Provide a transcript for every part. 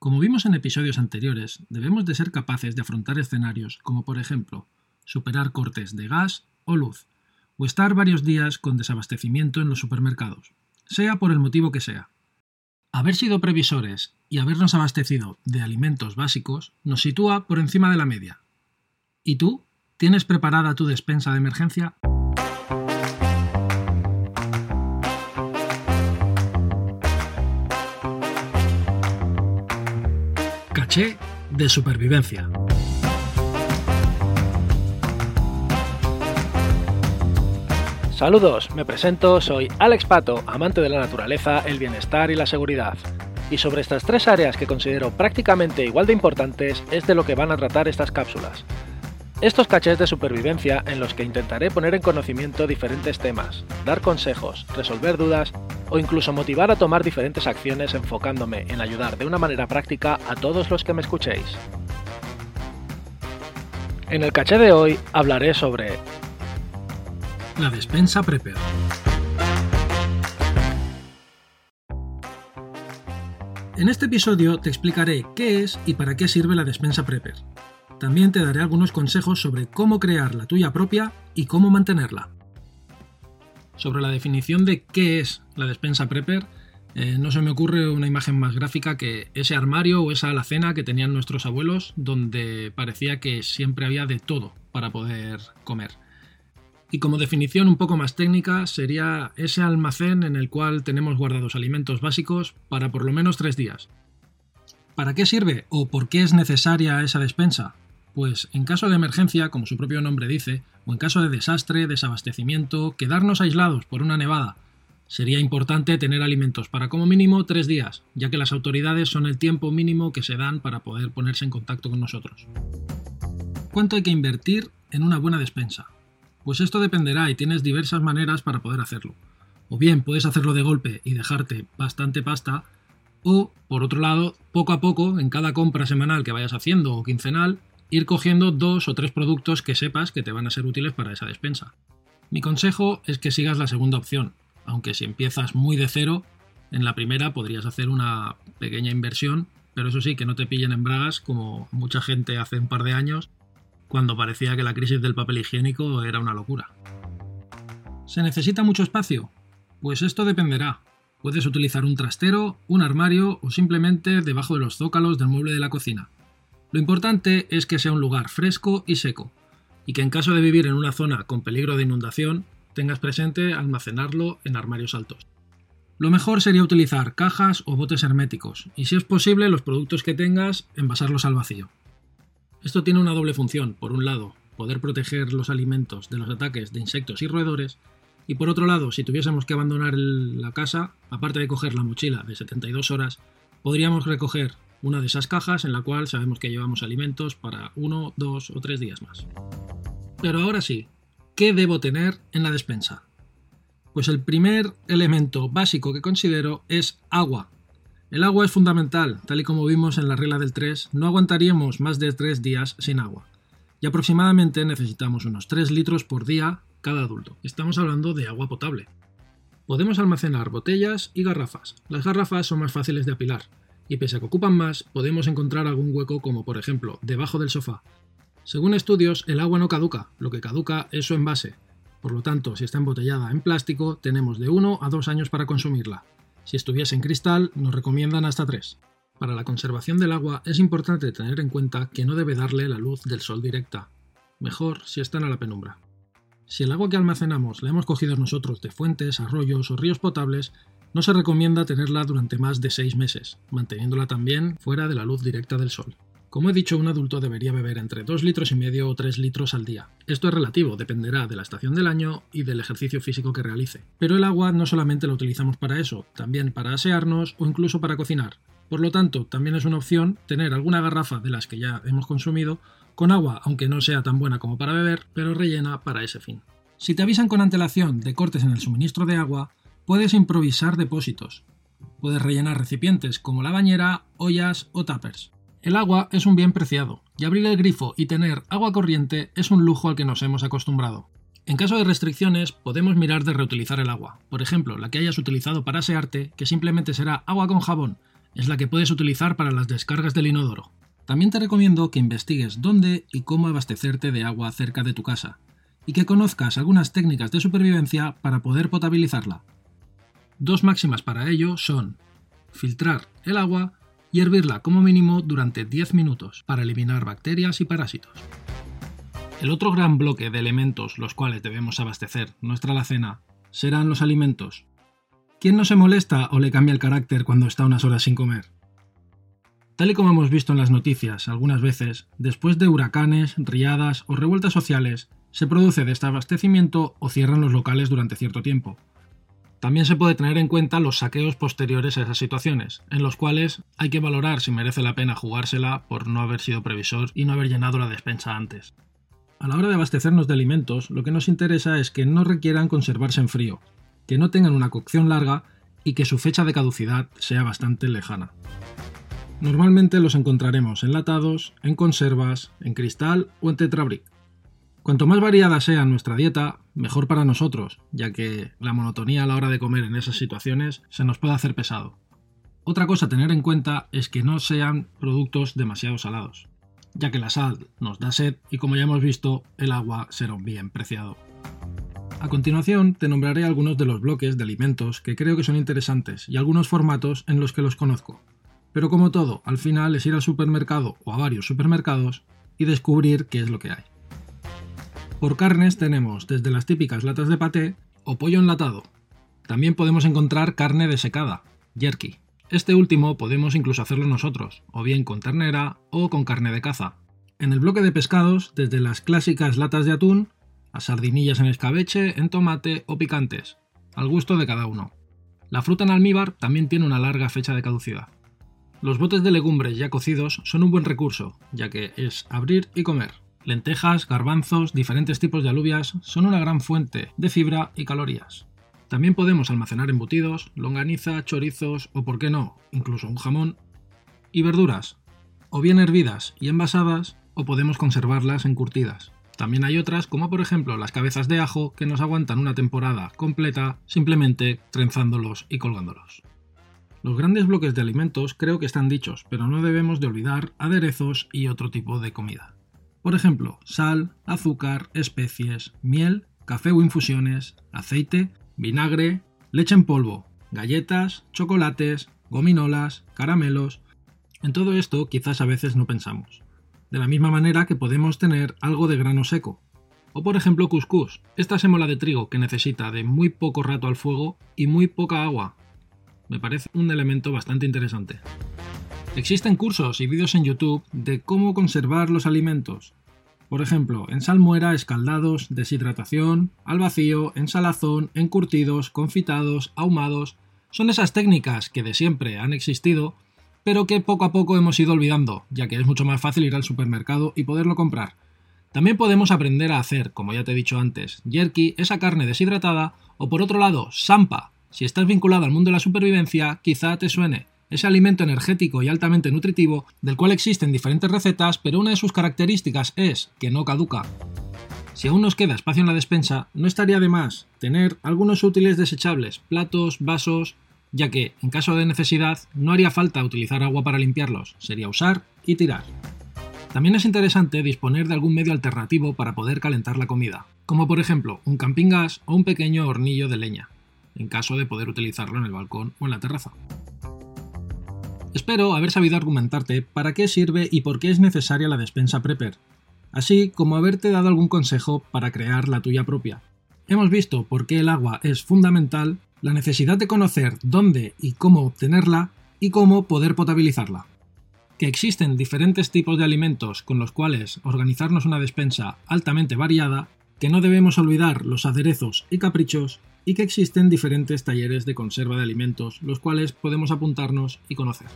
Como vimos en episodios anteriores, debemos de ser capaces de afrontar escenarios como por ejemplo superar cortes de gas o luz, o estar varios días con desabastecimiento en los supermercados, sea por el motivo que sea. Haber sido previsores y habernos abastecido de alimentos básicos nos sitúa por encima de la media. ¿Y tú? ¿Tienes preparada tu despensa de emergencia? De supervivencia. Saludos, me presento, soy Alex Pato, amante de la naturaleza, el bienestar y la seguridad. Y sobre estas tres áreas que considero prácticamente igual de importantes es de lo que van a tratar estas cápsulas. Estos cachés de supervivencia en los que intentaré poner en conocimiento diferentes temas, dar consejos, resolver dudas o incluso motivar a tomar diferentes acciones enfocándome en ayudar de una manera práctica a todos los que me escuchéis. En el caché de hoy hablaré sobre la despensa Prepper. En este episodio te explicaré qué es y para qué sirve la despensa Prepper. También te daré algunos consejos sobre cómo crear la tuya propia y cómo mantenerla. Sobre la definición de qué es la despensa Prepper, eh, no se me ocurre una imagen más gráfica que ese armario o esa alacena que tenían nuestros abuelos donde parecía que siempre había de todo para poder comer. Y como definición un poco más técnica, sería ese almacén en el cual tenemos guardados alimentos básicos para por lo menos tres días. ¿Para qué sirve o por qué es necesaria esa despensa? Pues en caso de emergencia, como su propio nombre dice, o en caso de desastre, desabastecimiento, quedarnos aislados por una nevada, sería importante tener alimentos para como mínimo tres días, ya que las autoridades son el tiempo mínimo que se dan para poder ponerse en contacto con nosotros. ¿Cuánto hay que invertir en una buena despensa? Pues esto dependerá y tienes diversas maneras para poder hacerlo. O bien puedes hacerlo de golpe y dejarte bastante pasta, o por otro lado, poco a poco, en cada compra semanal que vayas haciendo o quincenal, ir cogiendo dos o tres productos que sepas que te van a ser útiles para esa despensa. Mi consejo es que sigas la segunda opción, aunque si empiezas muy de cero, en la primera podrías hacer una pequeña inversión, pero eso sí, que no te pillen en bragas como mucha gente hace un par de años cuando parecía que la crisis del papel higiénico era una locura. ¿Se necesita mucho espacio? Pues esto dependerá. Puedes utilizar un trastero, un armario o simplemente debajo de los zócalos del mueble de la cocina. Lo importante es que sea un lugar fresco y seco, y que en caso de vivir en una zona con peligro de inundación, tengas presente almacenarlo en armarios altos. Lo mejor sería utilizar cajas o botes herméticos, y si es posible los productos que tengas, envasarlos al vacío. Esto tiene una doble función. Por un lado, poder proteger los alimentos de los ataques de insectos y roedores. Y por otro lado, si tuviésemos que abandonar la casa, aparte de coger la mochila de 72 horas, podríamos recoger una de esas cajas en la cual sabemos que llevamos alimentos para uno, dos o tres días más. Pero ahora sí, ¿qué debo tener en la despensa? Pues el primer elemento básico que considero es agua, el agua es fundamental, tal y como vimos en la regla del 3, no aguantaríamos más de 3 días sin agua. Y aproximadamente necesitamos unos 3 litros por día cada adulto. Estamos hablando de agua potable. Podemos almacenar botellas y garrafas. Las garrafas son más fáciles de apilar, y pese a que ocupan más, podemos encontrar algún hueco como por ejemplo debajo del sofá. Según estudios, el agua no caduca, lo que caduca es su envase. Por lo tanto, si está embotellada en plástico, tenemos de 1 a 2 años para consumirla. Si estuviese en cristal, nos recomiendan hasta 3. Para la conservación del agua es importante tener en cuenta que no debe darle la luz del sol directa. Mejor si están a la penumbra. Si el agua que almacenamos la hemos cogido nosotros de fuentes, arroyos o ríos potables, no se recomienda tenerla durante más de 6 meses, manteniéndola también fuera de la luz directa del sol. Como he dicho, un adulto debería beber entre 2 litros y medio o 3 litros al día. Esto es relativo, dependerá de la estación del año y del ejercicio físico que realice. Pero el agua no solamente la utilizamos para eso, también para asearnos o incluso para cocinar. Por lo tanto, también es una opción tener alguna garrafa de las que ya hemos consumido con agua, aunque no sea tan buena como para beber, pero rellena para ese fin. Si te avisan con antelación de cortes en el suministro de agua, puedes improvisar depósitos. Puedes rellenar recipientes como la bañera, ollas o tuppers. El agua es un bien preciado, y abrir el grifo y tener agua corriente es un lujo al que nos hemos acostumbrado. En caso de restricciones, podemos mirar de reutilizar el agua, por ejemplo, la que hayas utilizado para asearte, que simplemente será agua con jabón, es la que puedes utilizar para las descargas del inodoro. También te recomiendo que investigues dónde y cómo abastecerte de agua cerca de tu casa, y que conozcas algunas técnicas de supervivencia para poder potabilizarla. Dos máximas para ello son filtrar el agua y hervirla como mínimo durante 10 minutos para eliminar bacterias y parásitos. El otro gran bloque de elementos los cuales debemos abastecer nuestra alacena serán los alimentos. ¿Quién no se molesta o le cambia el carácter cuando está unas horas sin comer? Tal y como hemos visto en las noticias algunas veces, después de huracanes, riadas o revueltas sociales, se produce desabastecimiento o cierran los locales durante cierto tiempo. También se puede tener en cuenta los saqueos posteriores a esas situaciones, en los cuales hay que valorar si merece la pena jugársela por no haber sido previsor y no haber llenado la despensa antes. A la hora de abastecernos de alimentos, lo que nos interesa es que no requieran conservarse en frío, que no tengan una cocción larga y que su fecha de caducidad sea bastante lejana. Normalmente los encontraremos enlatados, en conservas, en cristal o en tetrabric. Cuanto más variada sea nuestra dieta, mejor para nosotros, ya que la monotonía a la hora de comer en esas situaciones se nos puede hacer pesado. Otra cosa a tener en cuenta es que no sean productos demasiado salados, ya que la sal nos da sed y como ya hemos visto, el agua será bien preciado. A continuación te nombraré algunos de los bloques de alimentos que creo que son interesantes y algunos formatos en los que los conozco, pero como todo, al final es ir al supermercado o a varios supermercados y descubrir qué es lo que hay. Por carnes tenemos desde las típicas latas de paté o pollo enlatado. También podemos encontrar carne desecada, jerky. Este último podemos incluso hacerlo nosotros, o bien con ternera o con carne de caza. En el bloque de pescados, desde las clásicas latas de atún a sardinillas en escabeche, en tomate o picantes, al gusto de cada uno. La fruta en almíbar también tiene una larga fecha de caducidad. Los botes de legumbres ya cocidos son un buen recurso, ya que es abrir y comer. Lentejas, garbanzos, diferentes tipos de alubias son una gran fuente de fibra y calorías. También podemos almacenar embutidos, longaniza, chorizos o, por qué no, incluso un jamón. Y verduras, o bien hervidas y envasadas, o podemos conservarlas encurtidas. También hay otras, como por ejemplo las cabezas de ajo, que nos aguantan una temporada completa simplemente trenzándolos y colgándolos. Los grandes bloques de alimentos creo que están dichos, pero no debemos de olvidar aderezos y otro tipo de comida. Por ejemplo, sal, azúcar, especies, miel, café o infusiones, aceite, vinagre, leche en polvo, galletas, chocolates, gominolas, caramelos. En todo esto quizás a veces no pensamos. De la misma manera que podemos tener algo de grano seco. O por ejemplo cuscús, esta semola de trigo que necesita de muy poco rato al fuego y muy poca agua, me parece un elemento bastante interesante. Existen cursos y vídeos en YouTube de cómo conservar los alimentos. Por ejemplo, en salmuera, escaldados, deshidratación, al vacío, en salazón, encurtidos, confitados, ahumados. Son esas técnicas que de siempre han existido, pero que poco a poco hemos ido olvidando, ya que es mucho más fácil ir al supermercado y poderlo comprar. También podemos aprender a hacer, como ya te he dicho antes, jerky, esa carne deshidratada, o por otro lado, sampa, si estás vinculado al mundo de la supervivencia, quizá te suene. Ese alimento energético y altamente nutritivo, del cual existen diferentes recetas, pero una de sus características es que no caduca. Si aún nos queda espacio en la despensa, no estaría de más tener algunos útiles desechables, platos, vasos, ya que, en caso de necesidad, no haría falta utilizar agua para limpiarlos, sería usar y tirar. También es interesante disponer de algún medio alternativo para poder calentar la comida, como por ejemplo un camping gas o un pequeño hornillo de leña en caso de poder utilizarlo en el balcón o en la terraza. Espero haber sabido argumentarte para qué sirve y por qué es necesaria la despensa Prepper, así como haberte dado algún consejo para crear la tuya propia. Hemos visto por qué el agua es fundamental, la necesidad de conocer dónde y cómo obtenerla y cómo poder potabilizarla. Que existen diferentes tipos de alimentos con los cuales organizarnos una despensa altamente variada, que no debemos olvidar los aderezos y caprichos y que existen diferentes talleres de conserva de alimentos, los cuales podemos apuntarnos y conocer.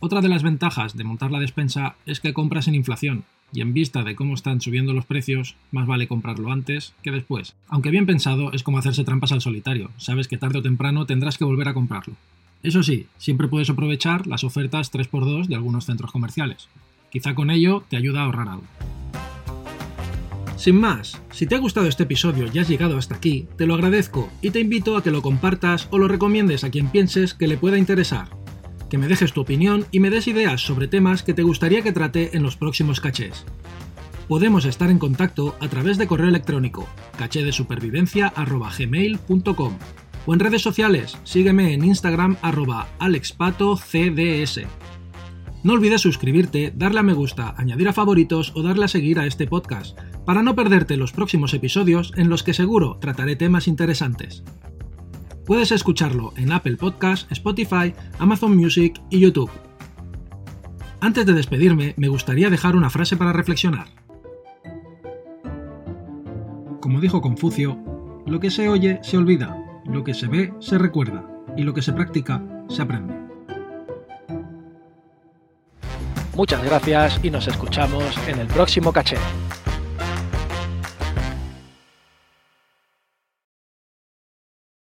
Otra de las ventajas de montar la despensa es que compras en inflación, y en vista de cómo están subiendo los precios, más vale comprarlo antes que después. Aunque bien pensado, es como hacerse trampas al solitario, sabes que tarde o temprano tendrás que volver a comprarlo. Eso sí, siempre puedes aprovechar las ofertas 3x2 de algunos centros comerciales. Quizá con ello te ayuda a ahorrar algo. Sin más, si te ha gustado este episodio y has llegado hasta aquí, te lo agradezco y te invito a que lo compartas o lo recomiendes a quien pienses que le pueda interesar. que me dejes tu opinión y me des ideas sobre temas que te gustaría que trate en los próximos cachés. Podemos estar en contacto a través de correo electrónico cachedesupervivencia.gmail.com o en redes sociales, sígueme en Instagram arroba alexpatocds. No olvides suscribirte, darle a me gusta, añadir a favoritos o darle a seguir a este podcast, para no perderte los próximos episodios en los que seguro trataré temas interesantes. Puedes escucharlo en Apple Podcast, Spotify, Amazon Music y YouTube. Antes de despedirme, me gustaría dejar una frase para reflexionar. Como dijo Confucio, lo que se oye se olvida, lo que se ve se recuerda y lo que se practica se aprende. Muchas gracias y nos escuchamos en el próximo caché.